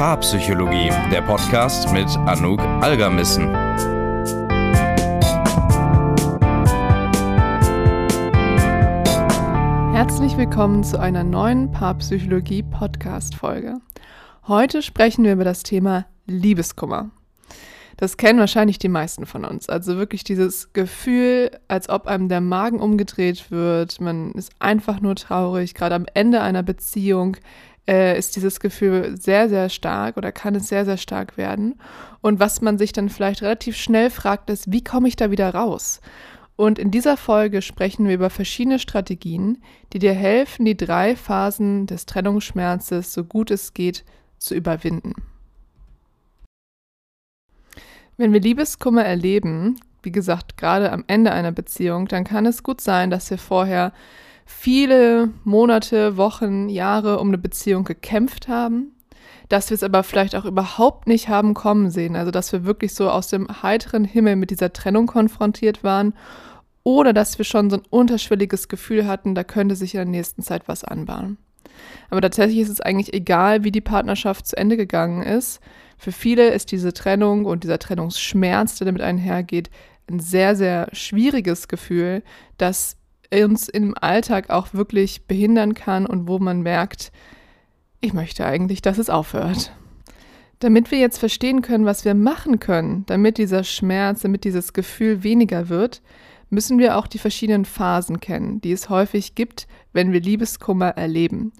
Paarpsychologie, der Podcast mit Anouk Algermissen. Herzlich willkommen zu einer neuen Paarpsychologie-Podcast-Folge. Heute sprechen wir über das Thema Liebeskummer. Das kennen wahrscheinlich die meisten von uns. Also wirklich dieses Gefühl, als ob einem der Magen umgedreht wird. Man ist einfach nur traurig. Gerade am Ende einer Beziehung äh, ist dieses Gefühl sehr, sehr stark oder kann es sehr, sehr stark werden. Und was man sich dann vielleicht relativ schnell fragt, ist, wie komme ich da wieder raus? Und in dieser Folge sprechen wir über verschiedene Strategien, die dir helfen, die drei Phasen des Trennungsschmerzes so gut es geht zu überwinden. Wenn wir Liebeskummer erleben, wie gesagt, gerade am Ende einer Beziehung, dann kann es gut sein, dass wir vorher viele Monate, Wochen, Jahre um eine Beziehung gekämpft haben, dass wir es aber vielleicht auch überhaupt nicht haben kommen sehen, also dass wir wirklich so aus dem heiteren Himmel mit dieser Trennung konfrontiert waren oder dass wir schon so ein unterschwelliges Gefühl hatten, da könnte sich in der nächsten Zeit was anbahnen. Aber tatsächlich ist es eigentlich egal, wie die Partnerschaft zu Ende gegangen ist. Für viele ist diese Trennung und dieser Trennungsschmerz, der damit einhergeht, ein sehr, sehr schwieriges Gefühl, das uns im Alltag auch wirklich behindern kann und wo man merkt, ich möchte eigentlich, dass es aufhört. Damit wir jetzt verstehen können, was wir machen können, damit dieser Schmerz, damit dieses Gefühl weniger wird, müssen wir auch die verschiedenen Phasen kennen, die es häufig gibt, wenn wir Liebeskummer erleben.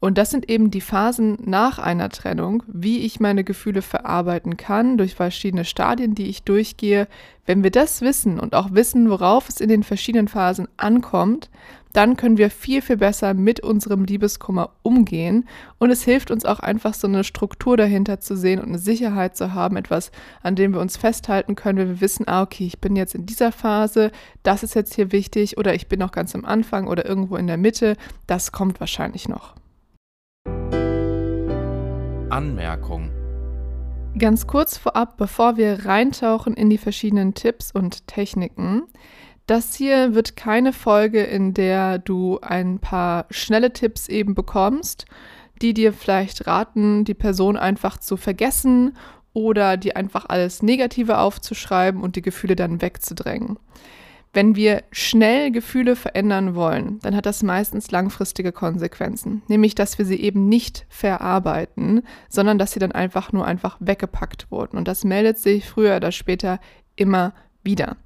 Und das sind eben die Phasen nach einer Trennung, wie ich meine Gefühle verarbeiten kann durch verschiedene Stadien, die ich durchgehe. Wenn wir das wissen und auch wissen, worauf es in den verschiedenen Phasen ankommt, dann können wir viel, viel besser mit unserem Liebeskummer umgehen. Und es hilft uns auch einfach so eine Struktur dahinter zu sehen und eine Sicherheit zu haben, etwas, an dem wir uns festhalten können, wenn wir wissen, ah, okay, ich bin jetzt in dieser Phase, das ist jetzt hier wichtig oder ich bin noch ganz am Anfang oder irgendwo in der Mitte, das kommt wahrscheinlich noch. Anmerkung. Ganz kurz vorab, bevor wir reintauchen in die verschiedenen Tipps und Techniken. Das hier wird keine Folge, in der du ein paar schnelle Tipps eben bekommst, die dir vielleicht raten, die Person einfach zu vergessen oder dir einfach alles Negative aufzuschreiben und die Gefühle dann wegzudrängen. Wenn wir schnell Gefühle verändern wollen, dann hat das meistens langfristige Konsequenzen, nämlich dass wir sie eben nicht verarbeiten, sondern dass sie dann einfach nur einfach weggepackt wurden. Und das meldet sich früher oder später immer wieder.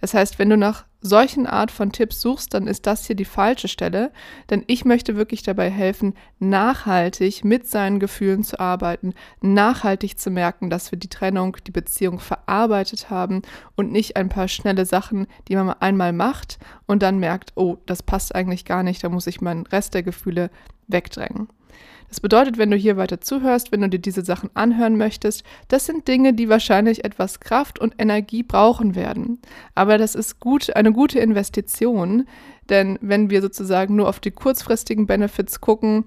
Das heißt, wenn du nach solchen Art von Tipps suchst, dann ist das hier die falsche Stelle, denn ich möchte wirklich dabei helfen, nachhaltig mit seinen Gefühlen zu arbeiten, nachhaltig zu merken, dass wir die Trennung, die Beziehung verarbeitet haben und nicht ein paar schnelle Sachen, die man einmal macht und dann merkt, oh, das passt eigentlich gar nicht, da muss ich meinen Rest der Gefühle wegdrängen. Das bedeutet, wenn du hier weiter zuhörst, wenn du dir diese Sachen anhören möchtest, das sind Dinge, die wahrscheinlich etwas Kraft und Energie brauchen werden. Aber das ist gut, eine gute Investition, denn wenn wir sozusagen nur auf die kurzfristigen Benefits gucken,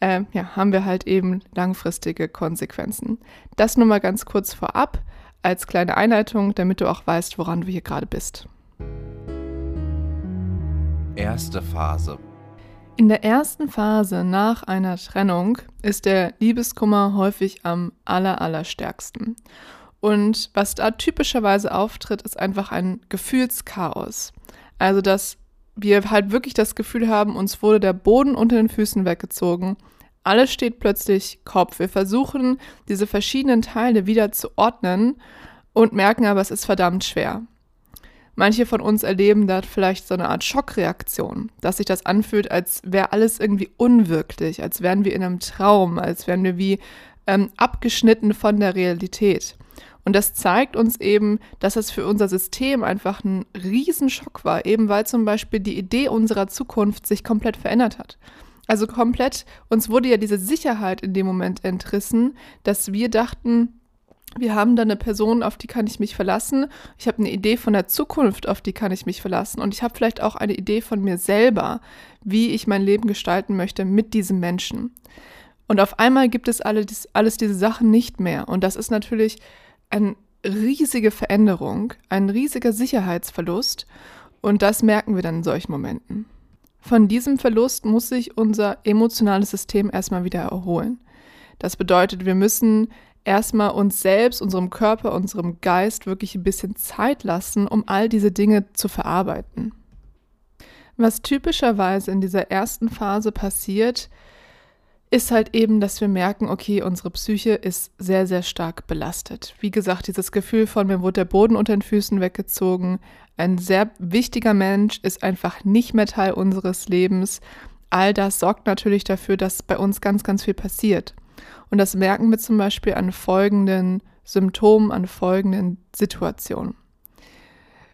äh, ja, haben wir halt eben langfristige Konsequenzen. Das nur mal ganz kurz vorab als kleine Einleitung, damit du auch weißt, woran du hier gerade bist. Erste Phase. In der ersten Phase nach einer Trennung ist der Liebeskummer häufig am aller, allerstärksten. Und was da typischerweise auftritt, ist einfach ein Gefühlschaos. Also, dass wir halt wirklich das Gefühl haben, uns wurde der Boden unter den Füßen weggezogen. Alles steht plötzlich Kopf. Wir versuchen, diese verschiedenen Teile wieder zu ordnen und merken aber, es ist verdammt schwer. Manche von uns erleben da vielleicht so eine Art Schockreaktion, dass sich das anfühlt, als wäre alles irgendwie unwirklich, als wären wir in einem Traum, als wären wir wie ähm, abgeschnitten von der Realität. Und das zeigt uns eben, dass es für unser System einfach ein Riesenschock war, eben weil zum Beispiel die Idee unserer Zukunft sich komplett verändert hat. Also komplett, uns wurde ja diese Sicherheit in dem Moment entrissen, dass wir dachten, wir haben da eine Person, auf die kann ich mich verlassen. Ich habe eine Idee von der Zukunft, auf die kann ich mich verlassen. Und ich habe vielleicht auch eine Idee von mir selber, wie ich mein Leben gestalten möchte mit diesem Menschen. Und auf einmal gibt es alles, alles diese Sachen nicht mehr. Und das ist natürlich eine riesige Veränderung, ein riesiger Sicherheitsverlust. Und das merken wir dann in solchen Momenten. Von diesem Verlust muss sich unser emotionales System erstmal wieder erholen. Das bedeutet, wir müssen erstmal uns selbst, unserem Körper, unserem Geist wirklich ein bisschen Zeit lassen, um all diese Dinge zu verarbeiten. Was typischerweise in dieser ersten Phase passiert, ist halt eben, dass wir merken, okay, unsere Psyche ist sehr, sehr stark belastet. Wie gesagt, dieses Gefühl von mir wurde der Boden unter den Füßen weggezogen. Ein sehr wichtiger Mensch ist einfach nicht mehr Teil unseres Lebens. All das sorgt natürlich dafür, dass bei uns ganz, ganz viel passiert. Und das merken wir zum Beispiel an folgenden Symptomen, an folgenden Situationen.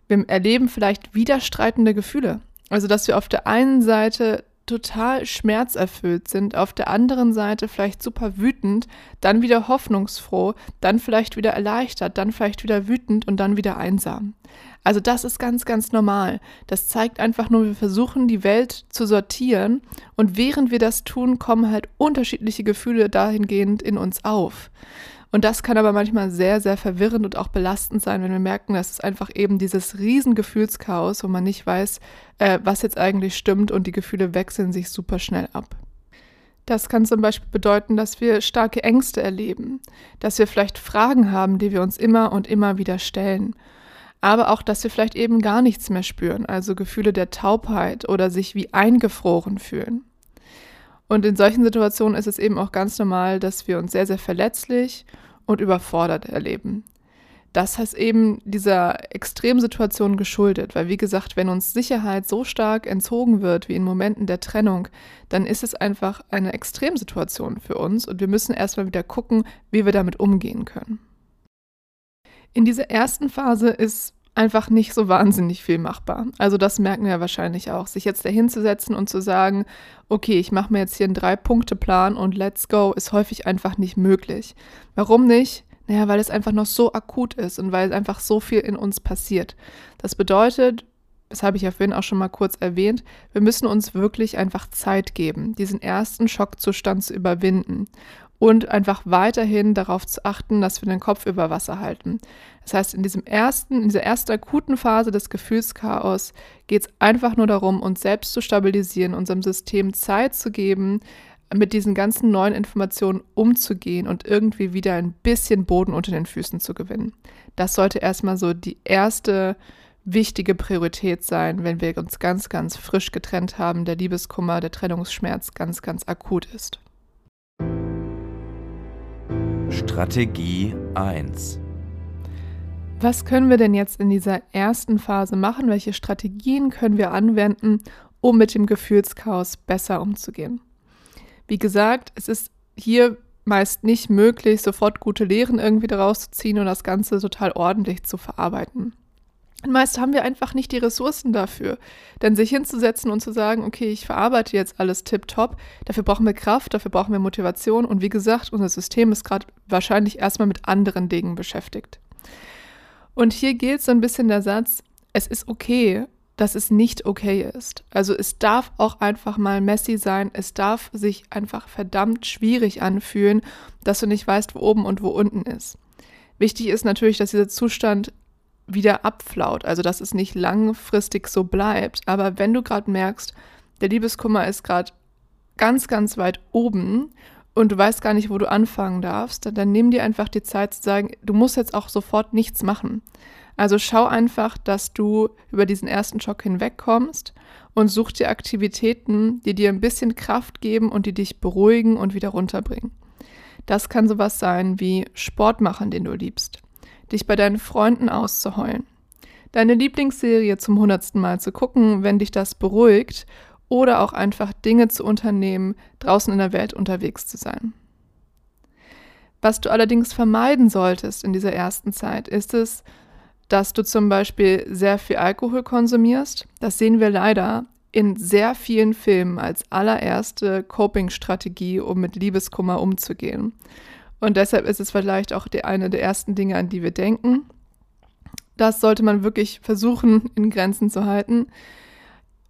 Wir erleben vielleicht widerstreitende Gefühle. Also, dass wir auf der einen Seite total schmerzerfüllt sind, auf der anderen Seite vielleicht super wütend, dann wieder hoffnungsfroh, dann vielleicht wieder erleichtert, dann vielleicht wieder wütend und dann wieder einsam. Also das ist ganz, ganz normal. Das zeigt einfach nur, wir versuchen die Welt zu sortieren und während wir das tun, kommen halt unterschiedliche Gefühle dahingehend in uns auf. Und das kann aber manchmal sehr, sehr verwirrend und auch belastend sein, wenn wir merken, dass es einfach eben dieses Riesengefühlschaos, wo man nicht weiß, äh, was jetzt eigentlich stimmt und die Gefühle wechseln sich super schnell ab. Das kann zum Beispiel bedeuten, dass wir starke Ängste erleben, dass wir vielleicht Fragen haben, die wir uns immer und immer wieder stellen, aber auch, dass wir vielleicht eben gar nichts mehr spüren, also Gefühle der Taubheit oder sich wie eingefroren fühlen. Und in solchen Situationen ist es eben auch ganz normal, dass wir uns sehr, sehr verletzlich und überfordert erleben. Das heißt eben dieser Extremsituation geschuldet, weil wie gesagt, wenn uns Sicherheit so stark entzogen wird wie in Momenten der Trennung, dann ist es einfach eine Extremsituation für uns und wir müssen erstmal wieder gucken, wie wir damit umgehen können. In dieser ersten Phase ist einfach nicht so wahnsinnig viel machbar. Also das merken wir wahrscheinlich auch. Sich jetzt dahinzusetzen und zu sagen, okay, ich mache mir jetzt hier einen Drei-Punkte-Plan und let's go, ist häufig einfach nicht möglich. Warum nicht? Naja, weil es einfach noch so akut ist und weil einfach so viel in uns passiert. Das bedeutet, das habe ich ja vorhin auch schon mal kurz erwähnt, wir müssen uns wirklich einfach Zeit geben, diesen ersten Schockzustand zu überwinden und einfach weiterhin darauf zu achten, dass wir den Kopf über Wasser halten. Das heißt, in diesem ersten, in dieser ersten akuten Phase des Gefühlschaos geht es einfach nur darum, uns selbst zu stabilisieren, unserem System Zeit zu geben, mit diesen ganzen neuen Informationen umzugehen und irgendwie wieder ein bisschen Boden unter den Füßen zu gewinnen. Das sollte erstmal so die erste wichtige Priorität sein, wenn wir uns ganz, ganz frisch getrennt haben, der Liebeskummer, der Trennungsschmerz ganz, ganz akut ist. Strategie 1 Was können wir denn jetzt in dieser ersten Phase machen? Welche Strategien können wir anwenden, um mit dem Gefühlschaos besser umzugehen? Wie gesagt, es ist hier meist nicht möglich, sofort gute Lehren irgendwie daraus zu ziehen und das Ganze total ordentlich zu verarbeiten. Meist haben wir einfach nicht die Ressourcen dafür. Denn sich hinzusetzen und zu sagen, okay, ich verarbeite jetzt alles tipptopp, dafür brauchen wir Kraft, dafür brauchen wir Motivation. Und wie gesagt, unser System ist gerade wahrscheinlich erstmal mit anderen Dingen beschäftigt. Und hier gilt so ein bisschen der Satz, es ist okay, dass es nicht okay ist. Also es darf auch einfach mal messy sein, es darf sich einfach verdammt schwierig anfühlen, dass du nicht weißt, wo oben und wo unten ist. Wichtig ist natürlich, dass dieser Zustand wieder abflaut, also dass es nicht langfristig so bleibt. Aber wenn du gerade merkst, der Liebeskummer ist gerade ganz, ganz weit oben und du weißt gar nicht, wo du anfangen darfst, dann, dann nimm dir einfach die Zeit zu sagen, du musst jetzt auch sofort nichts machen. Also schau einfach, dass du über diesen ersten Schock hinwegkommst und such dir Aktivitäten, die dir ein bisschen Kraft geben und die dich beruhigen und wieder runterbringen. Das kann sowas sein wie Sport machen, den du liebst dich bei deinen Freunden auszuheulen, deine Lieblingsserie zum hundertsten Mal zu gucken, wenn dich das beruhigt, oder auch einfach Dinge zu unternehmen, draußen in der Welt unterwegs zu sein. Was du allerdings vermeiden solltest in dieser ersten Zeit, ist es, dass du zum Beispiel sehr viel Alkohol konsumierst. Das sehen wir leider in sehr vielen Filmen als allererste Coping-Strategie, um mit Liebeskummer umzugehen. Und deshalb ist es vielleicht auch die, eine der ersten Dinge, an die wir denken. Das sollte man wirklich versuchen, in Grenzen zu halten.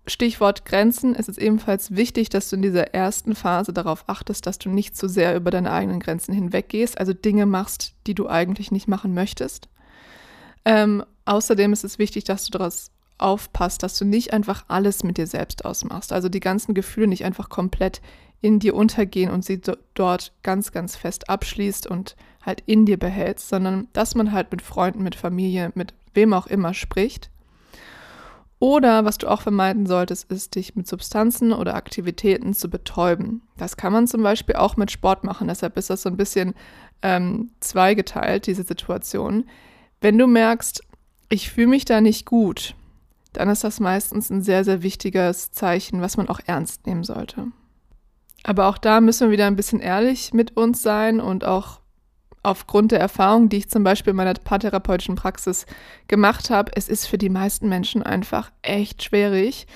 Stichwort Grenzen. Es ist ebenfalls wichtig, dass du in dieser ersten Phase darauf achtest, dass du nicht zu sehr über deine eigenen Grenzen hinweggehst, also Dinge machst, die du eigentlich nicht machen möchtest. Ähm, außerdem ist es wichtig, dass du daraus aufpasst, dass du nicht einfach alles mit dir selbst ausmachst, also die ganzen Gefühle nicht einfach komplett in dir untergehen und sie dort ganz, ganz fest abschließt und halt in dir behältst, sondern dass man halt mit Freunden, mit Familie, mit wem auch immer spricht. Oder was du auch vermeiden solltest, ist, dich mit Substanzen oder Aktivitäten zu betäuben. Das kann man zum Beispiel auch mit Sport machen, deshalb ist das so ein bisschen ähm, zweigeteilt, diese Situation. Wenn du merkst, ich fühle mich da nicht gut, dann ist das meistens ein sehr, sehr wichtiges Zeichen, was man auch ernst nehmen sollte. Aber auch da müssen wir wieder ein bisschen ehrlich mit uns sein und auch aufgrund der Erfahrung, die ich zum Beispiel in meiner paartherapeutischen Praxis gemacht habe, es ist für die meisten Menschen einfach echt schwierig,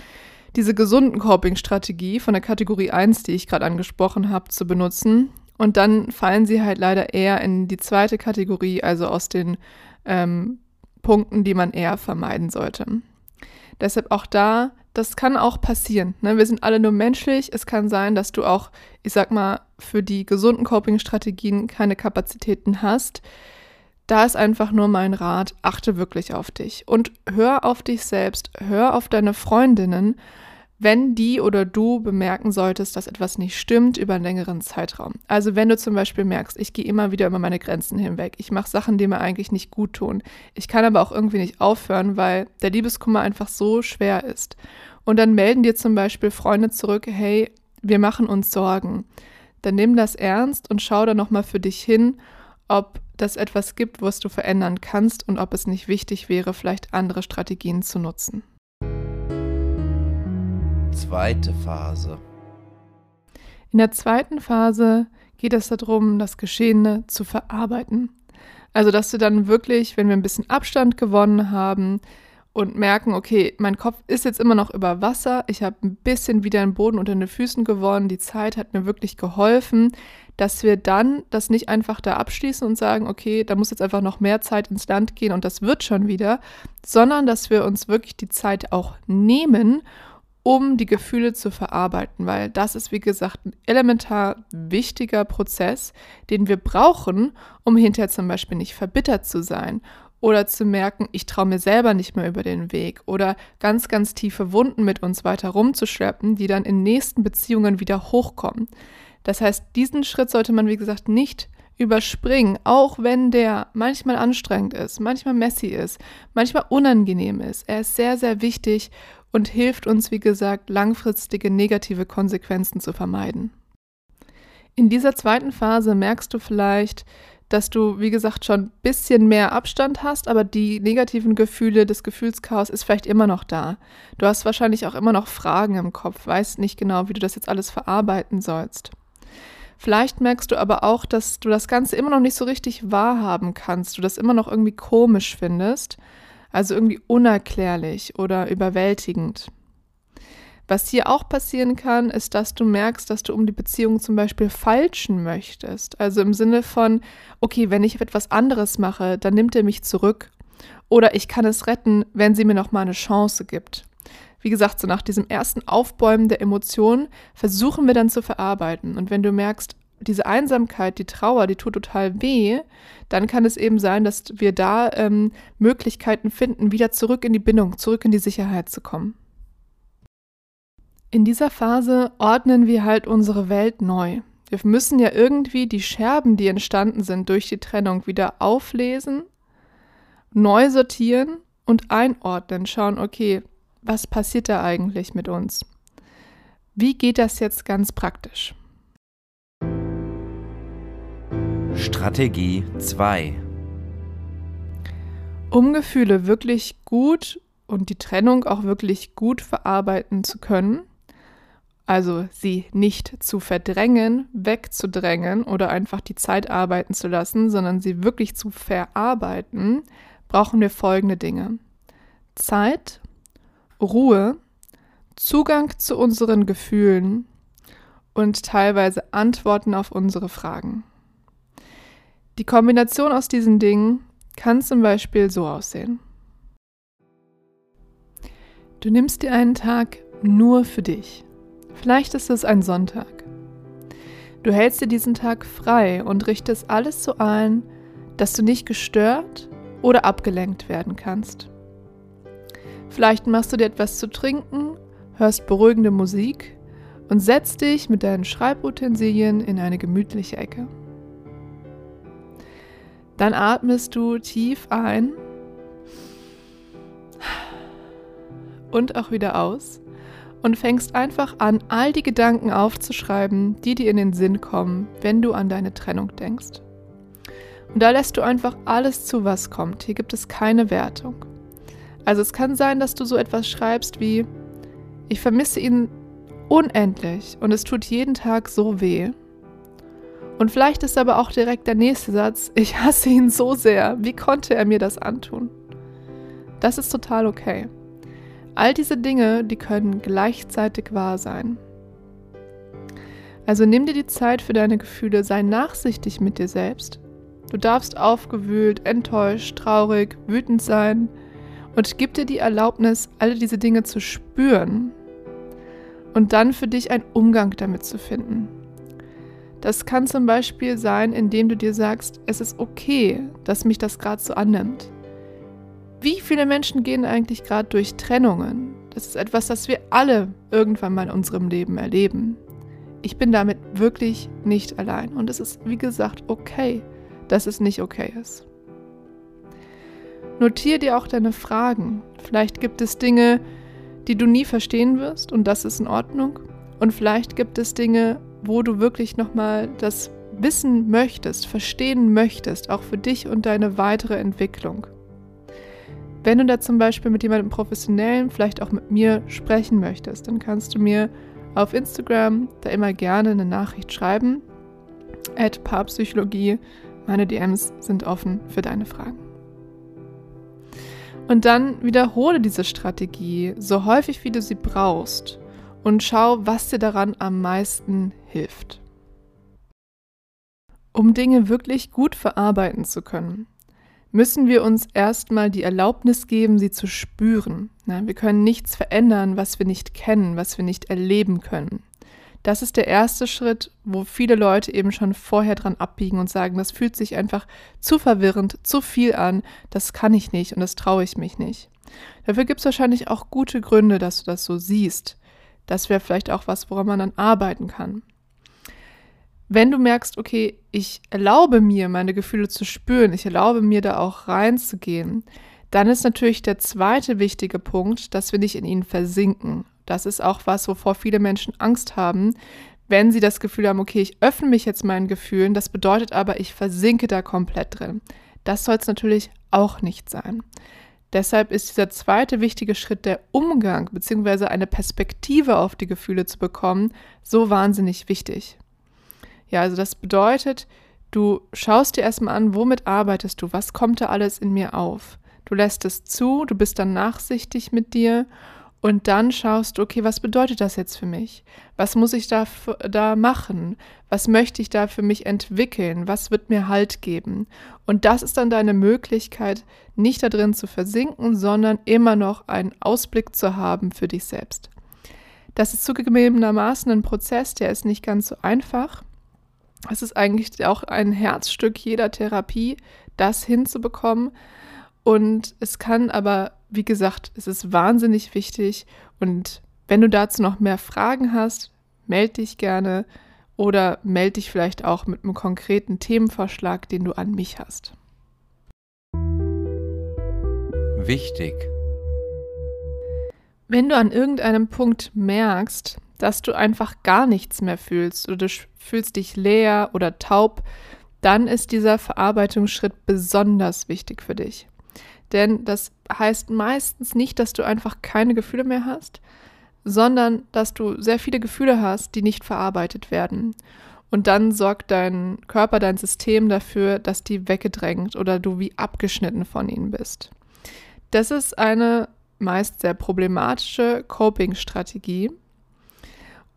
diese gesunden Coping-Strategie von der Kategorie 1, die ich gerade angesprochen habe, zu benutzen. Und dann fallen sie halt leider eher in die zweite Kategorie, also aus den ähm, Punkten, die man eher vermeiden sollte. Deshalb auch da, das kann auch passieren. Ne? Wir sind alle nur menschlich. Es kann sein, dass du auch, ich sag mal, für die gesunden Coping-Strategien keine Kapazitäten hast. Da ist einfach nur mein Rat, achte wirklich auf dich und hör auf dich selbst, hör auf deine Freundinnen wenn die oder du bemerken solltest, dass etwas nicht stimmt über einen längeren Zeitraum. Also wenn du zum Beispiel merkst, ich gehe immer wieder über meine Grenzen hinweg, ich mache Sachen, die mir eigentlich nicht gut tun, ich kann aber auch irgendwie nicht aufhören, weil der Liebeskummer einfach so schwer ist. Und dann melden dir zum Beispiel Freunde zurück, hey, wir machen uns Sorgen. Dann nimm das ernst und schau da nochmal für dich hin, ob das etwas gibt, was du verändern kannst und ob es nicht wichtig wäre, vielleicht andere Strategien zu nutzen zweite Phase. In der zweiten Phase geht es darum, das Geschehene zu verarbeiten. Also, dass du dann wirklich, wenn wir ein bisschen Abstand gewonnen haben und merken, okay, mein Kopf ist jetzt immer noch über Wasser, ich habe ein bisschen wieder den Boden unter den Füßen gewonnen, die Zeit hat mir wirklich geholfen, dass wir dann das nicht einfach da abschließen und sagen, okay, da muss jetzt einfach noch mehr Zeit ins Land gehen und das wird schon wieder, sondern dass wir uns wirklich die Zeit auch nehmen um die Gefühle zu verarbeiten, weil das ist, wie gesagt, ein elementar wichtiger Prozess, den wir brauchen, um hinterher zum Beispiel nicht verbittert zu sein oder zu merken, ich traue mir selber nicht mehr über den Weg oder ganz, ganz tiefe Wunden mit uns weiter rumzuschleppen, die dann in nächsten Beziehungen wieder hochkommen. Das heißt, diesen Schritt sollte man, wie gesagt, nicht überspringen, auch wenn der manchmal anstrengend ist, manchmal messy ist, manchmal unangenehm ist. Er ist sehr, sehr wichtig und hilft uns, wie gesagt, langfristige negative Konsequenzen zu vermeiden. In dieser zweiten Phase merkst du vielleicht, dass du, wie gesagt, schon ein bisschen mehr Abstand hast, aber die negativen Gefühle, das Gefühlschaos ist vielleicht immer noch da. Du hast wahrscheinlich auch immer noch Fragen im Kopf, weißt nicht genau, wie du das jetzt alles verarbeiten sollst. Vielleicht merkst du aber auch, dass du das Ganze immer noch nicht so richtig wahrhaben kannst, du das immer noch irgendwie komisch findest also irgendwie unerklärlich oder überwältigend. Was hier auch passieren kann, ist, dass du merkst, dass du um die Beziehung zum Beispiel falschen möchtest. Also im Sinne von, okay, wenn ich etwas anderes mache, dann nimmt er mich zurück. Oder ich kann es retten, wenn sie mir noch mal eine Chance gibt. Wie gesagt, so nach diesem ersten Aufbäumen der Emotionen versuchen wir dann zu verarbeiten. Und wenn du merkst, diese Einsamkeit, die Trauer, die tut total weh, dann kann es eben sein, dass wir da ähm, Möglichkeiten finden, wieder zurück in die Bindung, zurück in die Sicherheit zu kommen. In dieser Phase ordnen wir halt unsere Welt neu. Wir müssen ja irgendwie die Scherben, die entstanden sind durch die Trennung, wieder auflesen, neu sortieren und einordnen, schauen, okay, was passiert da eigentlich mit uns? Wie geht das jetzt ganz praktisch? Strategie 2 Um Gefühle wirklich gut und die Trennung auch wirklich gut verarbeiten zu können, also sie nicht zu verdrängen, wegzudrängen oder einfach die Zeit arbeiten zu lassen, sondern sie wirklich zu verarbeiten, brauchen wir folgende Dinge. Zeit, Ruhe, Zugang zu unseren Gefühlen und teilweise Antworten auf unsere Fragen. Die Kombination aus diesen Dingen kann zum Beispiel so aussehen. Du nimmst dir einen Tag nur für dich. Vielleicht ist es ein Sonntag. Du hältst dir diesen Tag frei und richtest alles so ein, dass du nicht gestört oder abgelenkt werden kannst. Vielleicht machst du dir etwas zu trinken, hörst beruhigende Musik und setz dich mit deinen Schreibutensilien in eine gemütliche Ecke. Dann atmest du tief ein und auch wieder aus und fängst einfach an, all die Gedanken aufzuschreiben, die dir in den Sinn kommen, wenn du an deine Trennung denkst. Und da lässt du einfach alles zu, was kommt. Hier gibt es keine Wertung. Also es kann sein, dass du so etwas schreibst wie, ich vermisse ihn unendlich und es tut jeden Tag so weh. Und vielleicht ist aber auch direkt der nächste Satz, ich hasse ihn so sehr, wie konnte er mir das antun? Das ist total okay. All diese Dinge, die können gleichzeitig wahr sein. Also nimm dir die Zeit für deine Gefühle, sei nachsichtig mit dir selbst. Du darfst aufgewühlt, enttäuscht, traurig, wütend sein und gib dir die Erlaubnis, alle diese Dinge zu spüren und dann für dich einen Umgang damit zu finden. Das kann zum Beispiel sein, indem du dir sagst, es ist okay, dass mich das gerade so annimmt. Wie viele Menschen gehen eigentlich gerade durch Trennungen? Das ist etwas, das wir alle irgendwann mal in unserem Leben erleben. Ich bin damit wirklich nicht allein und es ist, wie gesagt, okay, dass es nicht okay ist. Notier dir auch deine Fragen. Vielleicht gibt es Dinge, die du nie verstehen wirst und das ist in Ordnung. Und vielleicht gibt es Dinge, wo du wirklich nochmal das wissen möchtest, verstehen möchtest, auch für dich und deine weitere Entwicklung. Wenn du da zum Beispiel mit jemandem Professionellen, vielleicht auch mit mir sprechen möchtest, dann kannst du mir auf Instagram da immer gerne eine Nachricht schreiben. At Paarpsychologie. Meine DMs sind offen für deine Fragen. Und dann wiederhole diese Strategie so häufig, wie du sie brauchst und schau, was dir daran am meisten hilft. Um Dinge wirklich gut verarbeiten zu können, müssen wir uns erstmal die Erlaubnis geben, sie zu spüren. wir können nichts verändern, was wir nicht kennen, was wir nicht erleben können. Das ist der erste Schritt, wo viele Leute eben schon vorher dran abbiegen und sagen, das fühlt sich einfach zu verwirrend, zu viel an, das kann ich nicht und das traue ich mich nicht. Dafür gibt es wahrscheinlich auch gute Gründe, dass du das so siehst. Das wäre vielleicht auch was, woran man dann arbeiten kann. Wenn du merkst, okay, ich erlaube mir, meine Gefühle zu spüren, ich erlaube mir da auch reinzugehen, dann ist natürlich der zweite wichtige Punkt, dass wir nicht in ihnen versinken. Das ist auch was, wovor viele Menschen Angst haben, wenn sie das Gefühl haben, okay, ich öffne mich jetzt meinen Gefühlen, das bedeutet aber, ich versinke da komplett drin. Das soll es natürlich auch nicht sein. Deshalb ist dieser zweite wichtige Schritt der Umgang bzw. eine Perspektive auf die Gefühle zu bekommen so wahnsinnig wichtig. Ja, also das bedeutet, du schaust dir erstmal an, womit arbeitest du, was kommt da alles in mir auf. Du lässt es zu, du bist dann nachsichtig mit dir und dann schaust du, okay, was bedeutet das jetzt für mich? Was muss ich da, da machen? Was möchte ich da für mich entwickeln? Was wird mir Halt geben? Und das ist dann deine Möglichkeit, nicht da drin zu versinken, sondern immer noch einen Ausblick zu haben für dich selbst. Das ist zugegebenermaßen ein Prozess, der ist nicht ganz so einfach. Es ist eigentlich auch ein Herzstück jeder Therapie, das hinzubekommen. Und es kann aber wie gesagt, es ist wahnsinnig wichtig und wenn du dazu noch mehr Fragen hast, melde dich gerne oder melde dich vielleicht auch mit einem konkreten Themenvorschlag, den du an mich hast. Wichtig. Wenn du an irgendeinem Punkt merkst, dass du einfach gar nichts mehr fühlst oder du fühlst dich leer oder taub, dann ist dieser Verarbeitungsschritt besonders wichtig für dich. Denn das heißt meistens nicht, dass du einfach keine Gefühle mehr hast, sondern dass du sehr viele Gefühle hast, die nicht verarbeitet werden. Und dann sorgt dein Körper, dein System dafür, dass die weggedrängt oder du wie abgeschnitten von ihnen bist. Das ist eine meist sehr problematische Coping-Strategie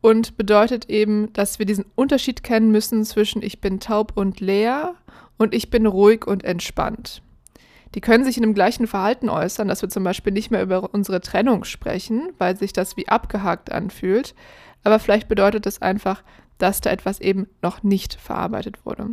und bedeutet eben, dass wir diesen Unterschied kennen müssen zwischen ich bin taub und leer und ich bin ruhig und entspannt. Die können sich in dem gleichen Verhalten äußern, dass wir zum Beispiel nicht mehr über unsere Trennung sprechen, weil sich das wie abgehakt anfühlt. Aber vielleicht bedeutet das einfach, dass da etwas eben noch nicht verarbeitet wurde.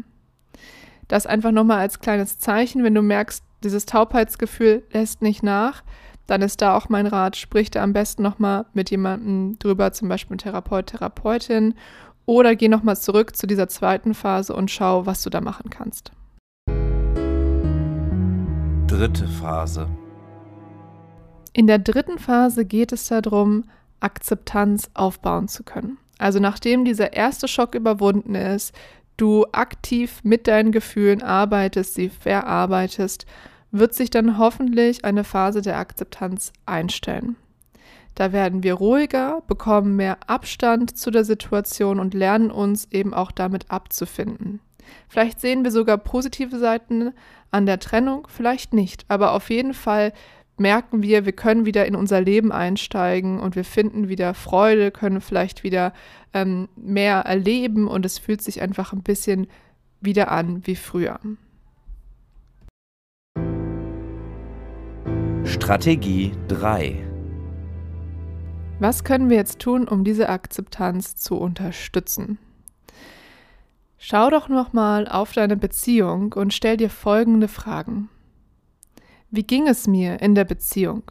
Das einfach nochmal als kleines Zeichen, wenn du merkst, dieses Taubheitsgefühl lässt nicht nach, dann ist da auch mein Rat, sprich da am besten nochmal mit jemandem drüber, zum Beispiel Therapeut, Therapeutin, oder geh nochmal zurück zu dieser zweiten Phase und schau, was du da machen kannst. Dritte Phase. In der dritten Phase geht es darum, Akzeptanz aufbauen zu können. Also nachdem dieser erste Schock überwunden ist, du aktiv mit deinen Gefühlen arbeitest, sie verarbeitest, wird sich dann hoffentlich eine Phase der Akzeptanz einstellen. Da werden wir ruhiger, bekommen mehr Abstand zu der Situation und lernen uns eben auch damit abzufinden. Vielleicht sehen wir sogar positive Seiten an der Trennung, vielleicht nicht, aber auf jeden Fall merken wir, wir können wieder in unser Leben einsteigen und wir finden wieder Freude, können vielleicht wieder ähm, mehr erleben und es fühlt sich einfach ein bisschen wieder an wie früher. Strategie 3 Was können wir jetzt tun, um diese Akzeptanz zu unterstützen? Schau doch nochmal auf deine Beziehung und stell dir folgende Fragen. Wie ging es mir in der Beziehung?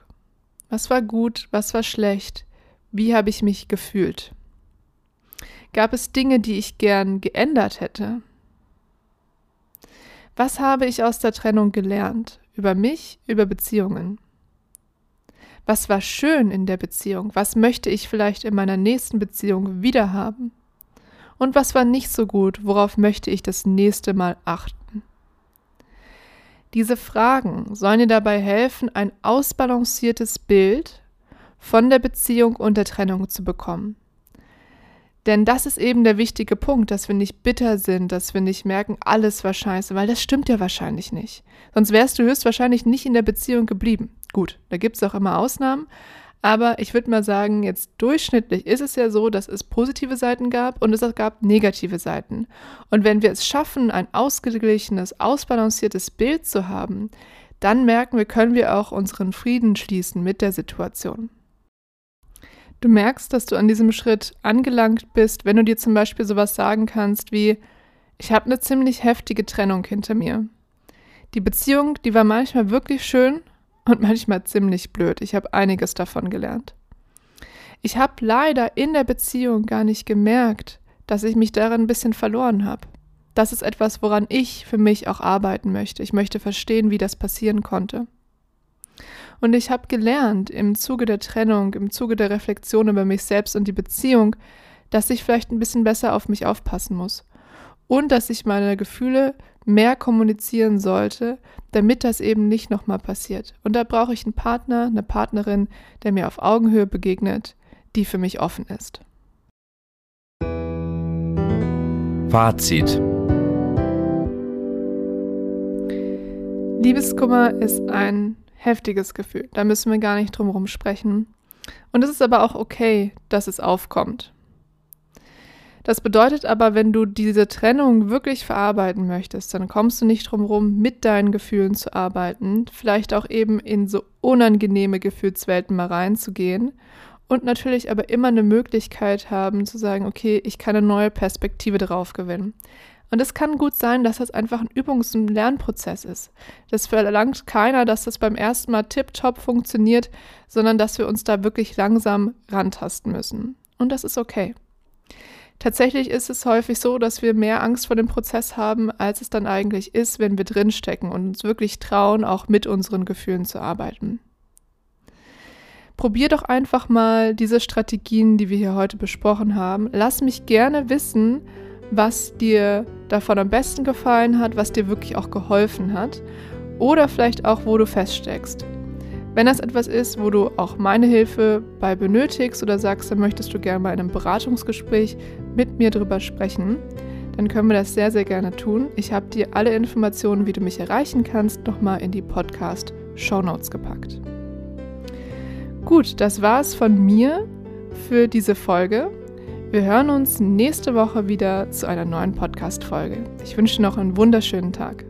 Was war gut, was war schlecht? Wie habe ich mich gefühlt? Gab es Dinge, die ich gern geändert hätte? Was habe ich aus der Trennung gelernt? Über mich, über Beziehungen? Was war schön in der Beziehung? Was möchte ich vielleicht in meiner nächsten Beziehung wieder haben? Und was war nicht so gut? Worauf möchte ich das nächste Mal achten? Diese Fragen sollen dir dabei helfen, ein ausbalanciertes Bild von der Beziehung und der Trennung zu bekommen. Denn das ist eben der wichtige Punkt, dass wir nicht bitter sind, dass wir nicht merken, alles war scheiße, weil das stimmt ja wahrscheinlich nicht. Sonst wärst du höchstwahrscheinlich nicht in der Beziehung geblieben. Gut, da gibt es auch immer Ausnahmen, aber ich würde mal sagen, jetzt durchschnittlich ist es ja so, dass es positive Seiten gab und es gab negative Seiten. Und wenn wir es schaffen, ein ausgeglichenes, ausbalanciertes Bild zu haben, dann merken wir, können wir auch unseren Frieden schließen mit der Situation. Du merkst, dass du an diesem Schritt angelangt bist, wenn du dir zum Beispiel sowas sagen kannst wie, ich habe eine ziemlich heftige Trennung hinter mir. Die Beziehung, die war manchmal wirklich schön und manchmal ziemlich blöd. Ich habe einiges davon gelernt. Ich habe leider in der Beziehung gar nicht gemerkt, dass ich mich darin ein bisschen verloren habe. Das ist etwas, woran ich für mich auch arbeiten möchte. Ich möchte verstehen, wie das passieren konnte. Und ich habe gelernt im Zuge der Trennung, im Zuge der Reflexion über mich selbst und die Beziehung, dass ich vielleicht ein bisschen besser auf mich aufpassen muss. Und dass ich meine Gefühle mehr kommunizieren sollte, damit das eben nicht nochmal passiert. Und da brauche ich einen Partner, eine Partnerin, der mir auf Augenhöhe begegnet, die für mich offen ist. Fazit. Liebeskummer ist ein heftiges Gefühl. Da müssen wir gar nicht drum herum sprechen. Und es ist aber auch okay, dass es aufkommt. Das bedeutet aber, wenn du diese Trennung wirklich verarbeiten möchtest, dann kommst du nicht drum herum, mit deinen Gefühlen zu arbeiten, vielleicht auch eben in so unangenehme Gefühlswelten mal reinzugehen und natürlich aber immer eine Möglichkeit haben zu sagen, okay, ich kann eine neue Perspektive darauf gewinnen. Und es kann gut sein, dass das einfach ein Übungs- und Lernprozess ist. Das verlangt keiner, dass das beim ersten Mal tiptop funktioniert, sondern dass wir uns da wirklich langsam rantasten müssen. Und das ist okay. Tatsächlich ist es häufig so, dass wir mehr Angst vor dem Prozess haben, als es dann eigentlich ist, wenn wir drinstecken und uns wirklich trauen, auch mit unseren Gefühlen zu arbeiten. Probier doch einfach mal diese Strategien, die wir hier heute besprochen haben. Lass mich gerne wissen, was dir davon am besten gefallen hat, was dir wirklich auch geholfen hat oder vielleicht auch, wo du feststeckst. Wenn das etwas ist, wo du auch meine Hilfe bei benötigst oder sagst, dann möchtest du gerne bei einem Beratungsgespräch mit mir drüber sprechen, dann können wir das sehr, sehr gerne tun. Ich habe dir alle Informationen, wie du mich erreichen kannst, nochmal in die Podcast-Show Notes gepackt. Gut, das war's von mir für diese Folge. Wir hören uns nächste Woche wieder zu einer neuen Podcast-Folge. Ich wünsche dir noch einen wunderschönen Tag.